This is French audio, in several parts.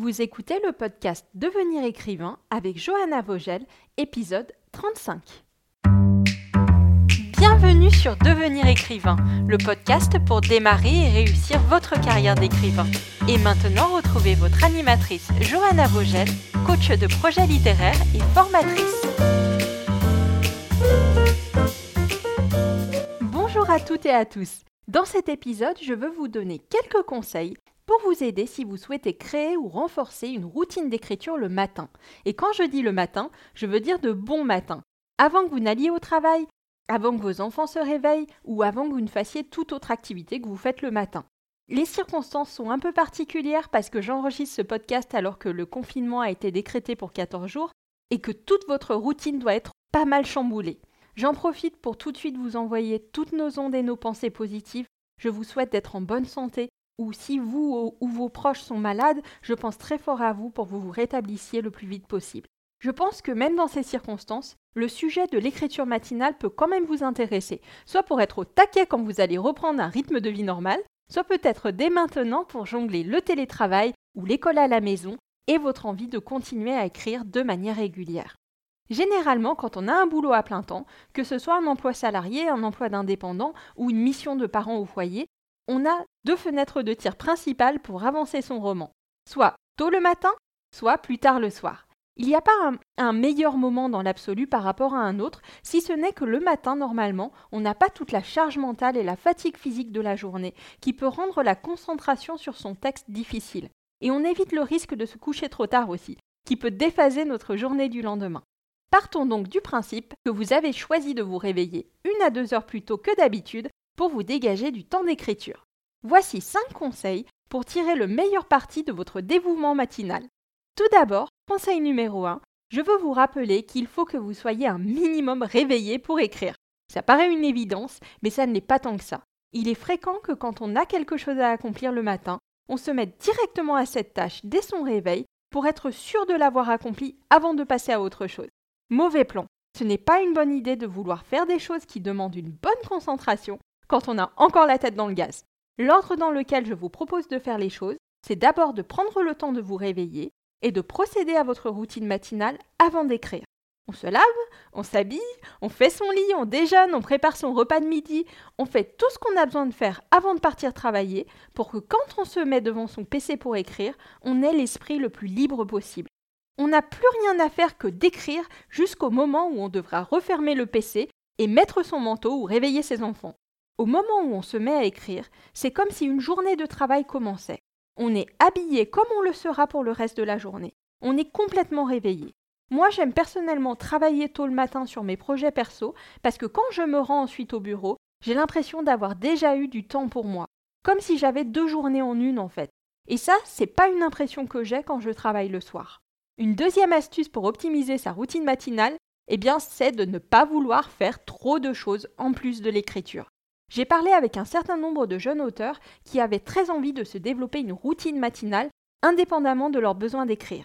Vous écoutez le podcast Devenir écrivain avec Johanna Vogel, épisode 35. Bienvenue sur Devenir écrivain, le podcast pour démarrer et réussir votre carrière d'écrivain. Et maintenant, retrouvez votre animatrice Johanna Vogel, coach de projets littéraires et formatrice. Bonjour à toutes et à tous. Dans cet épisode, je veux vous donner quelques conseils pour vous aider si vous souhaitez créer ou renforcer une routine d'écriture le matin. Et quand je dis le matin, je veux dire de bon matin. Avant que vous n'alliez au travail, avant que vos enfants se réveillent ou avant que vous ne fassiez toute autre activité que vous faites le matin. Les circonstances sont un peu particulières parce que j'enregistre ce podcast alors que le confinement a été décrété pour 14 jours et que toute votre routine doit être pas mal chamboulée. J'en profite pour tout de suite vous envoyer toutes nos ondes et nos pensées positives. Je vous souhaite d'être en bonne santé, ou si vous ou vos proches sont malades, je pense très fort à vous pour que vous vous rétablissiez le plus vite possible. Je pense que même dans ces circonstances, le sujet de l'écriture matinale peut quand même vous intéresser, soit pour être au taquet quand vous allez reprendre un rythme de vie normal, soit peut-être dès maintenant pour jongler le télétravail ou l'école à la maison et votre envie de continuer à écrire de manière régulière. Généralement, quand on a un boulot à plein temps, que ce soit un emploi salarié, un emploi d'indépendant ou une mission de parent au foyer, on a deux fenêtres de tir principales pour avancer son roman, soit tôt le matin, soit plus tard le soir. Il n'y a pas un, meilleur moment dans l'absolu par rapport à un autre, si ce n'est que le matin, normalement, on n'a pas toute la charge mentale et la fatigue physique de la journée, qui peut rendre la concentration sur son texte difficile. Et on évite le risque de se coucher trop tard aussi, qui peut déphaser notre journée du lendemain. Partons donc du principe que vous avez choisi de vous réveiller une à deux heures plus tôt que d'habitude pour vous dégager du temps d'écriture. Voici 5 conseils pour tirer le meilleur parti de votre dévouement matinal. Tout d'abord, conseil numéro 1, je veux vous rappeler qu'il faut que vous soyez un minimum réveillé pour écrire. Ça paraît une évidence, mais ça ne l'est pas tant que ça. Il est fréquent que quand on a quelque chose à accomplir le matin, on se mette directement à cette tâche dès son réveil pour être sûr de l'avoir accomplie avant de passer à autre chose. Mauvais plan. Ce n'est pas une bonne idée de vouloir faire des choses qui demandent une bonne concentration quand on a encore la tête dans le gaz. L'ordre dans lequel je vous propose de faire les choses, c'est d'abord de prendre le temps de vous réveiller et de procéder à votre routine matinale avant d'écrire. On se lave, on s'habille, on fait son lit, on déjeune, on prépare son repas de midi, on fait tout ce qu'on a besoin de faire avant de partir travailler pour que quand on se met devant son PC pour écrire, on ait l'esprit le plus libre possible on n'a plus rien à faire que d'écrire jusqu'au moment où on devra refermer le PC et mettre son manteau ou réveiller ses enfants. Au moment où on se met à écrire, c'est comme si une journée de travail commençait. On est habillé comme on le sera pour le reste de la journée. On est complètement réveillé. Moi, j'aime personnellement travailler tôt le matin sur mes projets perso parce que quand je me rends ensuite au bureau, j'ai l'impression d'avoir déjà eu du temps pour moi. Comme si j'avais deux journées en une en fait. Et ça, c'est pas une impression que j'ai quand je travaille le soir. Une deuxième astuce pour optimiser sa routine matinale, eh bien, c'est de ne pas vouloir faire trop de choses en plus de l'écriture. J'ai parlé avec un certain nombre de jeunes auteurs qui avaient très envie de se développer une routine matinale indépendamment de leur besoin d'écrire.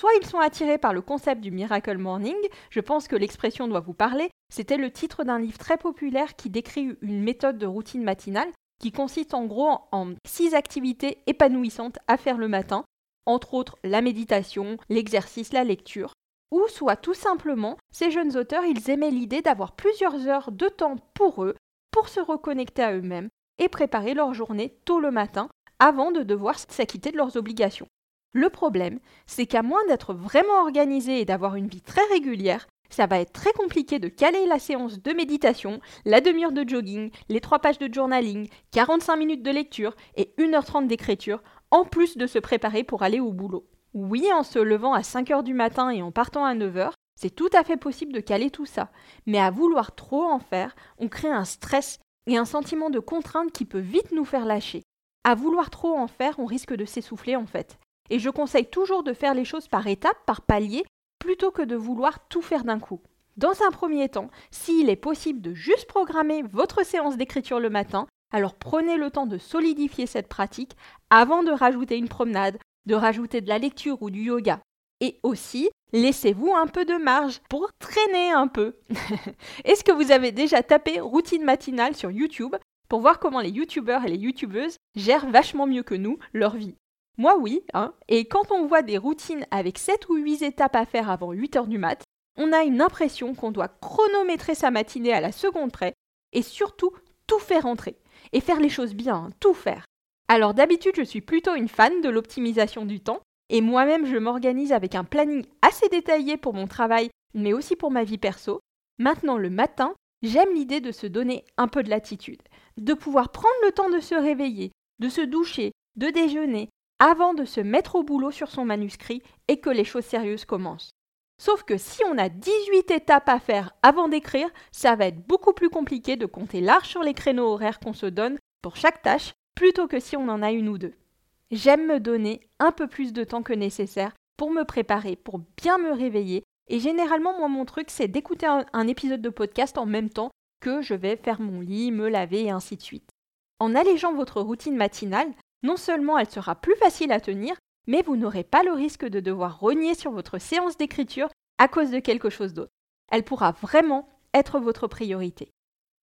Soit ils sont attirés par le concept du Miracle Morning, je pense que l'expression doit vous parler, c'était le titre d'un livre très populaire qui décrit une méthode de routine matinale qui consiste en gros en six activités épanouissantes à faire le matin entre autres la méditation, l'exercice, la lecture. Ou soit tout simplement, ces jeunes auteurs, ils aimaient l'idée d'avoir plusieurs heures de temps pour eux, pour se reconnecter à eux-mêmes et préparer leur journée tôt le matin avant de devoir s'acquitter de leurs obligations. Le problème, c'est qu'à moins d'être vraiment organisé et d'avoir une vie très régulière, ça va être très compliqué de caler la séance de méditation, la demi-heure de jogging, les trois pages de journaling, 45 minutes de lecture et 1h30 d'écriture en plus de se préparer pour aller au boulot. Oui, en se levant à 5 heures du matin et en partant à 9 heures, c'est tout à fait possible de caler tout ça. Mais à vouloir trop en faire, on crée un stress et un sentiment de contrainte qui peut vite nous faire lâcher. À vouloir trop en faire, on risque de s'essouffler en fait. Et je conseille toujours de faire les choses par étapes, par paliers, plutôt que de vouloir tout faire d'un coup. Dans un premier temps, s'il est possible de juste programmer votre séance d'écriture le matin, alors prenez le temps de solidifier cette pratique avant de rajouter une promenade, de rajouter de la lecture ou du yoga. Et aussi, laissez-vous un peu de marge pour traîner un peu. Est-ce que vous avez déjà tapé routine matinale sur YouTube pour voir comment les youtubeurs et les youtubeuses gèrent vachement mieux que nous leur vie? Moi oui, hein, et quand on voit des routines avec 7 ou 8 étapes à faire avant 8 heures du mat, on a une impression qu'on doit chronométrer sa matinée à la seconde près et surtout tout faire entrer. Et faire les choses bien, hein, tout faire. Alors d'habitude, je suis plutôt une fan de l'optimisation du temps et moi-même, je m'organise avec un planning assez détaillé pour mon travail, mais aussi pour ma vie perso. Maintenant, le matin, j'aime l'idée de se donner un peu de latitude, de pouvoir prendre le temps de se réveiller, de se doucher, de déjeuner, avant de se mettre au boulot sur son manuscrit et que les choses sérieuses commencent. Sauf que si on a 18 étapes à faire avant d'écrire, ça va être beaucoup plus compliqué de compter large sur les créneaux horaires qu'on se donne pour chaque tâche, plutôt que si on en a une ou deux. J'aime me donner un peu plus de temps que nécessaire pour me préparer, pour bien me réveiller. Et généralement, moi, mon truc, c'est d'écouter un, épisode de podcast en même temps que je vais faire mon lit, me laver et ainsi de suite. En allégeant votre routine matinale, non seulement elle sera plus facile à tenir, mais vous n'aurez pas le risque de devoir renier sur votre séance d'écriture à cause de quelque chose d'autre. Elle pourra vraiment être votre priorité.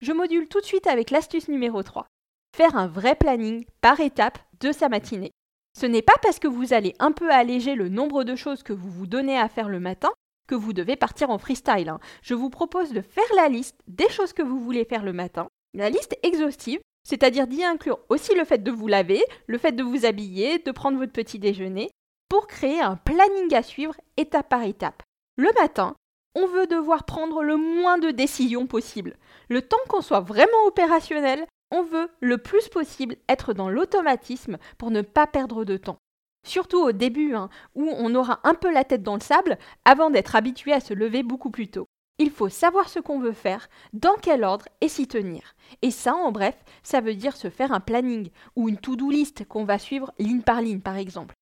Je module tout de suite avec l'astuce numéro 3. Faire un vrai planning par étape de sa matinée. Ce n'est pas parce que vous allez un peu alléger le nombre de choses que vous vous donnez à faire le matin que vous devez partir en freestyle. Hein. Je vous propose de faire la liste des choses que vous voulez faire le matin, la liste exhaustive, c'est-à-dire d'y inclure aussi le fait de vous laver, le fait de vous habiller, de prendre votre petit déjeuner, pour créer un planning à suivre étape par étape. Le matin, on veut devoir prendre le moins de décisions possible. Le temps qu'on soit vraiment opérationnel, on veut le plus possible être dans l'automatisme pour ne pas perdre de temps. Surtout au début, hein, où on aura un peu la tête dans le sable avant d'être habitué à se lever beaucoup plus tôt. Il faut savoir ce qu'on veut faire, dans quel ordre et s'y tenir. Et ça, en bref, ça veut dire se faire un planning ou une to-do list qu'on va suivre ligne par ligne, par exemple.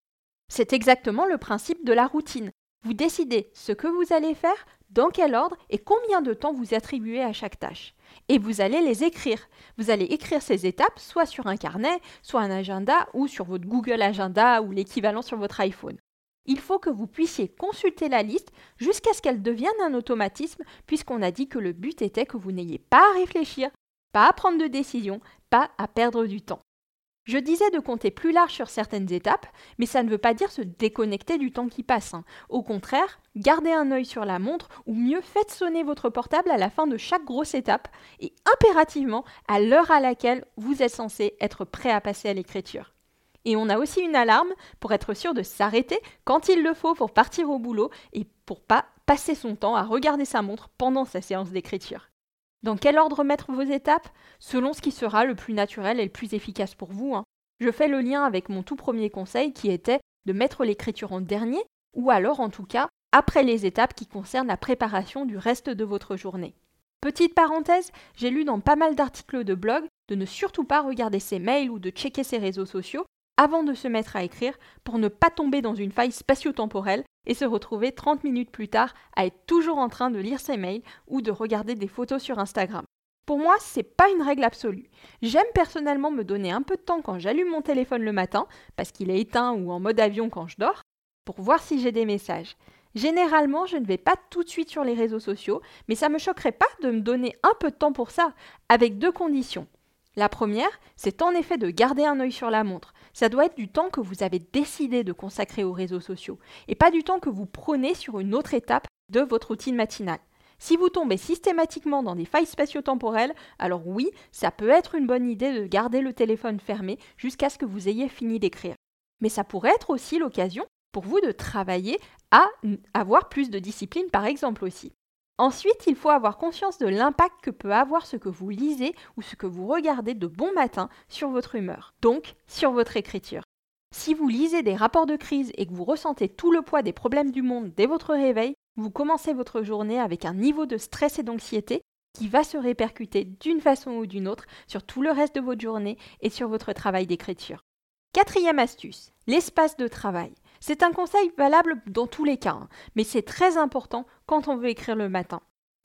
C'est exactement le principe de la routine. Vous décidez ce que vous allez faire, dans quel ordre et combien de temps vous attribuez à chaque tâche et vous allez les écrire. Vous allez écrire ces étapes soit sur un carnet, soit un agenda ou sur votre Google Agenda ou l'équivalent sur votre iPhone. Il faut que vous puissiez consulter la liste jusqu'à ce qu'elle devienne un automatisme puisqu'on a dit que le but était que vous n'ayez pas à réfléchir, pas à prendre de décision, pas à perdre du temps. Je disais de compter plus large sur certaines étapes, mais ça ne veut pas dire se déconnecter du temps qui passe. Hein. Au contraire, gardez un œil sur la montre ou mieux faites sonner votre portable à la fin de chaque grosse étape et impérativement à l'heure à laquelle vous êtes censé être prêt à passer à l'écriture. Et on a aussi une alarme pour être sûr de s'arrêter quand il le faut pour partir au boulot et pour pas passer son temps à regarder sa montre pendant sa séance d'écriture. Dans quel ordre mettre vos étapes? Selon ce qui sera le plus naturel et le plus efficace pour vous. Hein. Je fais le lien avec mon tout premier conseil qui était de mettre l'écriture en dernier, ou alors en tout cas après les étapes qui concernent la préparation du reste de votre journée. Petite parenthèse, j'ai lu dans pas mal d'articles de blog de ne surtout pas regarder ses mails ou de checker ses réseaux sociaux avant de se mettre à écrire pour ne pas tomber dans une faille spatio-temporelle et se retrouver 30 minutes plus tard à être toujours en train de lire ses mails ou de regarder des photos sur Instagram. Pour moi, c'est pas une règle absolue. J'aime personnellement me donner un peu de temps quand j'allume mon téléphone le matin, parce qu'il est éteint ou en mode avion quand je dors, pour voir si j'ai des messages. Généralement, je ne vais pas tout de suite sur les réseaux sociaux, mais ça me choquerait pas de me donner un peu de temps pour ça, avec deux conditions. La première, c'est en effet de garder un œil sur la montre. Ça doit être du temps que vous avez décidé de consacrer aux réseaux sociaux, et pas du temps que vous prenez sur une autre étape de votre routine matinale. Si vous tombez systématiquement dans des failles spatio-temporelles, alors oui, ça peut être une bonne idée de garder le téléphone fermé jusqu'à ce que vous ayez fini d'écrire. Mais ça pourrait être aussi l'occasion pour vous de travailler à avoir plus de discipline par exemple aussi. Ensuite, il faut avoir conscience de l'impact que peut avoir ce que vous lisez ou ce que vous regardez de bon matin sur votre humeur, donc sur votre écriture. Si vous lisez des rapports de crise et que vous ressentez tout le poids des problèmes du monde dès votre réveil, vous commencez votre journée avec un niveau de stress et d'anxiété qui va se répercuter d'une façon ou d'une autre sur tout le reste de votre journée et sur votre travail d'écriture. Quatrième astuce, l'espace de travail. C'est un conseil valable dans tous les cas, hein, mais c'est très important quand on veut écrire le matin.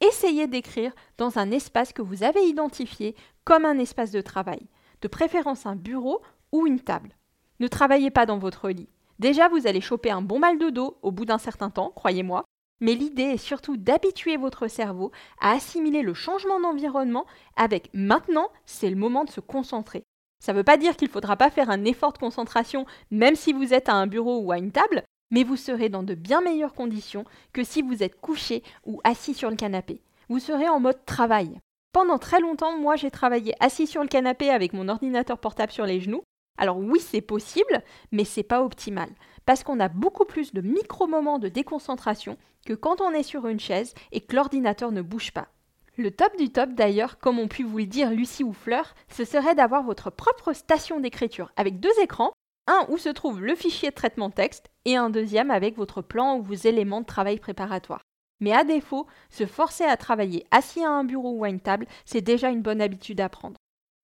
Essayez d'écrire dans un espace que vous avez identifié comme un espace de travail, de préférence un bureau ou une table. Ne travaillez pas dans votre lit. Déjà, vous allez choper un bon mal de dos au bout d'un certain temps, croyez-moi, mais l'idée est surtout d'habituer votre cerveau à assimiler le changement d'environnement avec maintenant, c'est le moment de se concentrer. Ça ne veut pas dire qu'il ne faudra pas faire un effort de concentration même si vous êtes à un bureau ou à une table, mais vous serez dans de bien meilleures conditions que si vous êtes couché ou assis sur le canapé. Vous serez en mode travail. Pendant très longtemps, moi j'ai travaillé assis sur le canapé avec mon ordinateur portable sur les genoux. Alors oui, c'est possible, mais c'est pas optimal parce qu'on a beaucoup plus de micro-moments de déconcentration que quand on est sur une chaise et que l'ordinateur ne bouge pas. Le top du top d'ailleurs, comme ont pu vous le dire Lucie ou Fleur, ce serait d'avoir votre propre station d'écriture avec deux écrans, un où se trouve le fichier de traitement texte et un deuxième avec votre plan ou vos éléments de travail préparatoire. Mais à défaut, se forcer à travailler assis à un bureau ou à une table, c'est déjà une bonne habitude à prendre.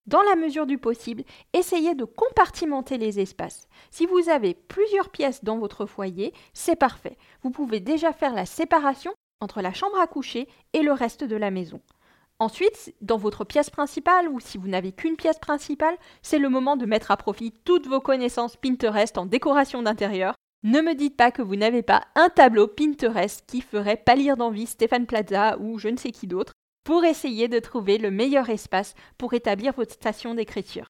Dans la mesure du possible, essayez de compartimenter les espaces. Si vous avez plusieurs pièces dans votre foyer, c'est parfait. Vous pouvez déjà faire la séparation entre la chambre à coucher et le reste de la maison. Ensuite, dans votre pièce principale, ou si vous n'avez qu'une pièce principale, c'est le moment de mettre à profit toutes vos connaissances Pinterest en décoration d'intérieur. Ne me dites pas que vous n'avez pas un tableau Pinterest qui ferait pâlir d'envie Stéphane Plaza ou je ne sais qui d'autre pour essayer de trouver le meilleur espace pour établir votre station d'écriture.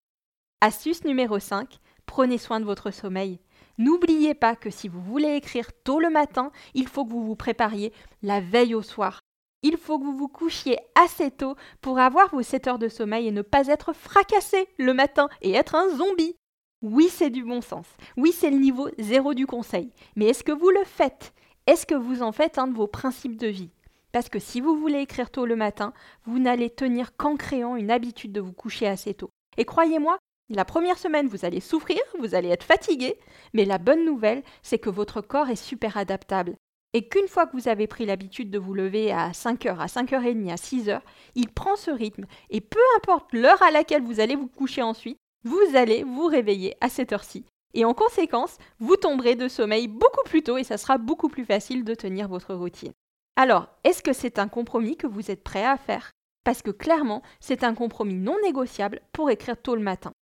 Astuce numéro 5, prenez soin de votre sommeil. N'oubliez pas que si vous voulez écrire tôt le matin, il faut que vous vous prépariez la veille au soir. Il faut que vous vous couchiez assez tôt pour avoir vos 7 heures de sommeil et ne pas être fracassé le matin et être un zombie. Oui, c'est du bon sens. Oui, c'est le niveau zéro du conseil. Mais est-ce que vous le faites? Est-ce que vous en faites un de vos principes de vie? Parce que si vous voulez écrire tôt le matin, vous n'allez tenir qu'en créant une habitude de vous coucher assez tôt. Et croyez-moi, la première semaine, vous allez souffrir, vous allez être fatigué, mais la bonne nouvelle, c'est que votre corps est super adaptable. Et qu'une fois que vous avez pris l'habitude de vous lever à 5h, à 5h30, à 6h, il prend ce rythme. Et peu importe l'heure à laquelle vous allez vous coucher ensuite, vous allez vous réveiller à cette heure-ci. Et en conséquence, vous tomberez de sommeil beaucoup plus tôt et ça sera beaucoup plus facile de tenir votre routine. Alors, est-ce que c'est un compromis que vous êtes prêt à faire? Parce que clairement, c'est un compromis non négociable pour écrire tôt le matin.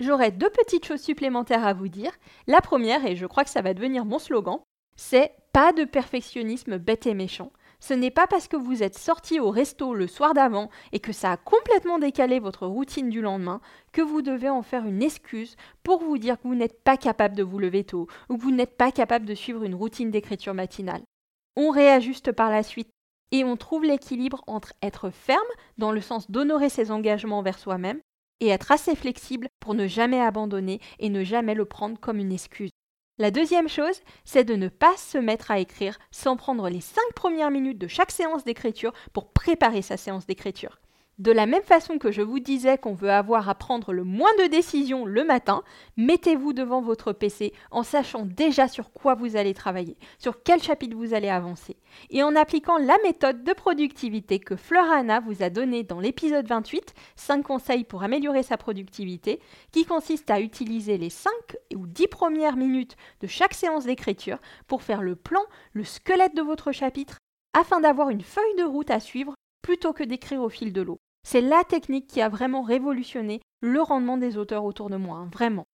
J'aurais deux petites choses supplémentaires à vous dire. La première, et je crois que ça va devenir mon slogan, c'est pas de perfectionnisme bête et méchant. Ce n'est pas parce que vous êtes sorti au resto le soir d'avant et que ça a complètement décalé votre routine du lendemain que vous devez en faire une excuse pour vous dire que vous n'êtes pas capable de vous lever tôt ou que vous n'êtes pas capable de suivre une routine d'écriture matinale on réajuste par la suite et on trouve l'équilibre entre être ferme, dans le sens d'honorer ses engagements envers soi-même, et être assez flexible pour ne jamais abandonner et ne jamais le prendre comme une excuse. La deuxième chose, c'est de ne pas se mettre à écrire sans prendre les cinq premières minutes de chaque séance d'écriture pour préparer sa séance d'écriture. De la même façon que je vous disais qu'on veut avoir à prendre le moins de décisions le matin, mettez-vous devant votre PC en sachant déjà sur quoi vous allez travailler, sur quel chapitre vous allez avancer, et en appliquant la méthode de productivité que Fleur Anna vous a donnée dans l'épisode 28, 5 conseils pour améliorer sa productivité, qui consiste à utiliser les 5 ou 10 premières minutes de chaque séance d'écriture pour faire le plan, le squelette de votre chapitre, afin d'avoir une feuille de route à suivre plutôt que d'écrire au fil de l'eau. C'est la technique qui a vraiment révolutionné le rendement des auteurs autour de moi, hein, vraiment.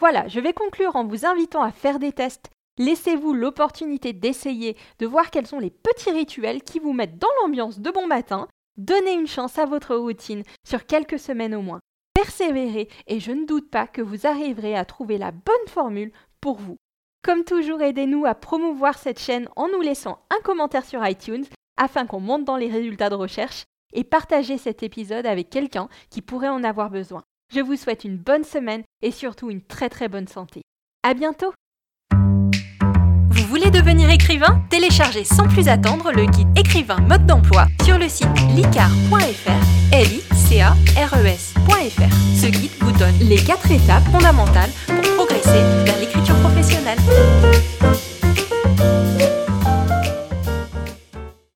Voilà, je vais conclure en vous invitant à faire des tests. Laissez-vous l'opportunité d'essayer, de voir quels sont les petits rituels qui vous mettent dans l'ambiance de bon matin. Donnez une chance à votre routine sur quelques semaines au moins. Persévérez et je ne doute pas que vous arriverez à trouver la bonne formule pour vous. Comme toujours, aidez-nous à promouvoir cette chaîne en nous laissant un commentaire sur iTunes afin qu'on monte dans les résultats de recherche et partagez cet épisode avec quelqu'un qui pourrait en avoir besoin. Je vous souhaite une bonne semaine et surtout une très très bonne santé. À bientôt! Vous voulez devenir écrivain? Téléchargez sans plus attendre le guide écrivain mode d'emploi sur le site licar.fr, l e. Ce guide vous donne les quatre étapes fondamentales pour progresser